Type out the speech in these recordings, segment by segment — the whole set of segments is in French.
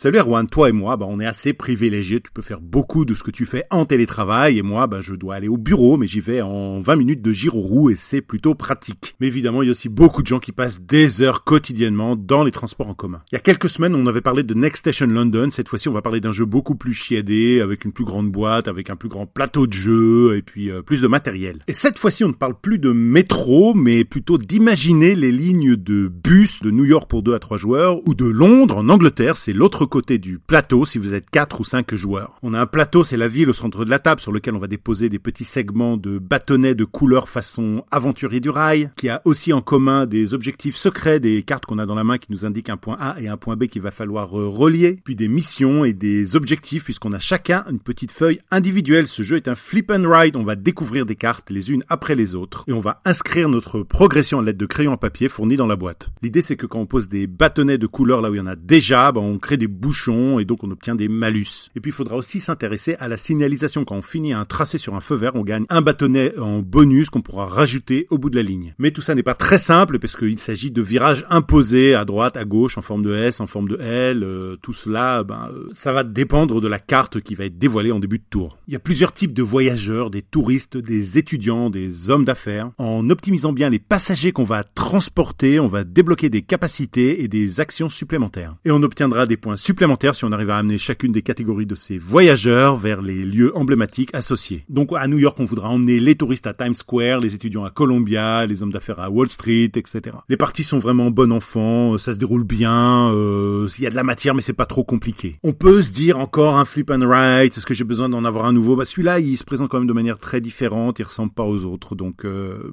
Salut Erwan, toi et moi, bah, on est assez privilégiés. Tu peux faire beaucoup de ce que tu fais en télétravail et moi, bah, je dois aller au bureau, mais j'y vais en 20 minutes de giro et c'est plutôt pratique. Mais évidemment, il y a aussi beaucoup de gens qui passent des heures quotidiennement dans les transports en commun. Il y a quelques semaines, on avait parlé de Next Station London. Cette fois-ci, on va parler d'un jeu beaucoup plus chiadé, avec une plus grande boîte, avec un plus grand plateau de jeu et puis euh, plus de matériel. Et cette fois-ci, on ne parle plus de métro, mais plutôt d'imaginer les lignes de bus de New York pour 2 à 3 joueurs ou de Londres en Angleterre, c'est l'autre côté du plateau si vous êtes 4 ou 5 joueurs. On a un plateau, c'est la ville au centre de la table sur lequel on va déposer des petits segments de bâtonnets de couleur façon aventurier du rail, qui a aussi en commun des objectifs secrets, des cartes qu'on a dans la main qui nous indiquent un point A et un point B qu'il va falloir euh, relier, puis des missions et des objectifs puisqu'on a chacun une petite feuille individuelle. Ce jeu est un flip and ride, on va découvrir des cartes les unes après les autres et on va inscrire notre progression à l'aide de crayons à papier fournis dans la boîte. L'idée c'est que quand on pose des bâtonnets de couleur là où il y en a déjà, ben, on crée des bouchons et donc on obtient des malus. Et puis il faudra aussi s'intéresser à la signalisation. Quand on finit un tracé sur un feu vert, on gagne un bâtonnet en bonus qu'on pourra rajouter au bout de la ligne. Mais tout ça n'est pas très simple parce qu'il s'agit de virages imposés à droite, à gauche, en forme de S, en forme de L. Euh, tout cela, ben, euh, ça va dépendre de la carte qui va être dévoilée en début de tour. Il y a plusieurs types de voyageurs, des touristes, des étudiants, des hommes d'affaires. En optimisant bien les passagers qu'on va transporter, on va débloquer des capacités et des actions supplémentaires. Et on obtiendra des points supplémentaires si on arrive à amener chacune des catégories de ces voyageurs vers les lieux emblématiques associés. Donc à New York, on voudra emmener les touristes à Times Square, les étudiants à Columbia, les hommes d'affaires à Wall Street, etc. Les parties sont vraiment bon enfant, ça se déroule bien, euh, il y a de la matière mais c'est pas trop compliqué. On peut se dire encore un flip and write, est-ce que j'ai besoin d'en avoir un nouveau? Bah celui-là, il se présente quand même de manière très différente, il ressemble pas aux autres. Donc euh,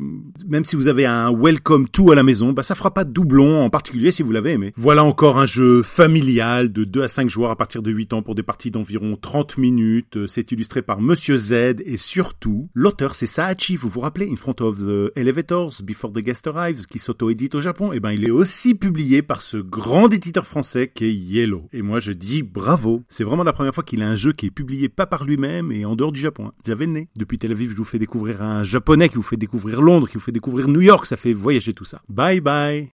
même si vous avez un welcome to à la maison, bah ça fera pas de doublon, en particulier si vous l'avez aimé. Voilà encore un jeu familial de 2 à 5 joueurs à partir de 8 ans pour des parties d'environ 30 minutes. Euh, c'est illustré par Monsieur Z et surtout, l'auteur c'est Saachi, vous vous rappelez, In Front of the Elevators, Before the Guest Arrives, qui s'auto-édite au Japon. Et ben il est aussi publié par ce grand éditeur français qui est Yellow. Et moi je dis bravo. C'est vraiment la première fois qu'il a un jeu qui est publié pas par lui-même et en dehors du Japon. J'avais le nez. Depuis Tel Aviv, je vous fais découvrir un japonais qui vous fait découvrir Londres, qui vous fait découvrir New York. Ça fait voyager tout ça. Bye bye.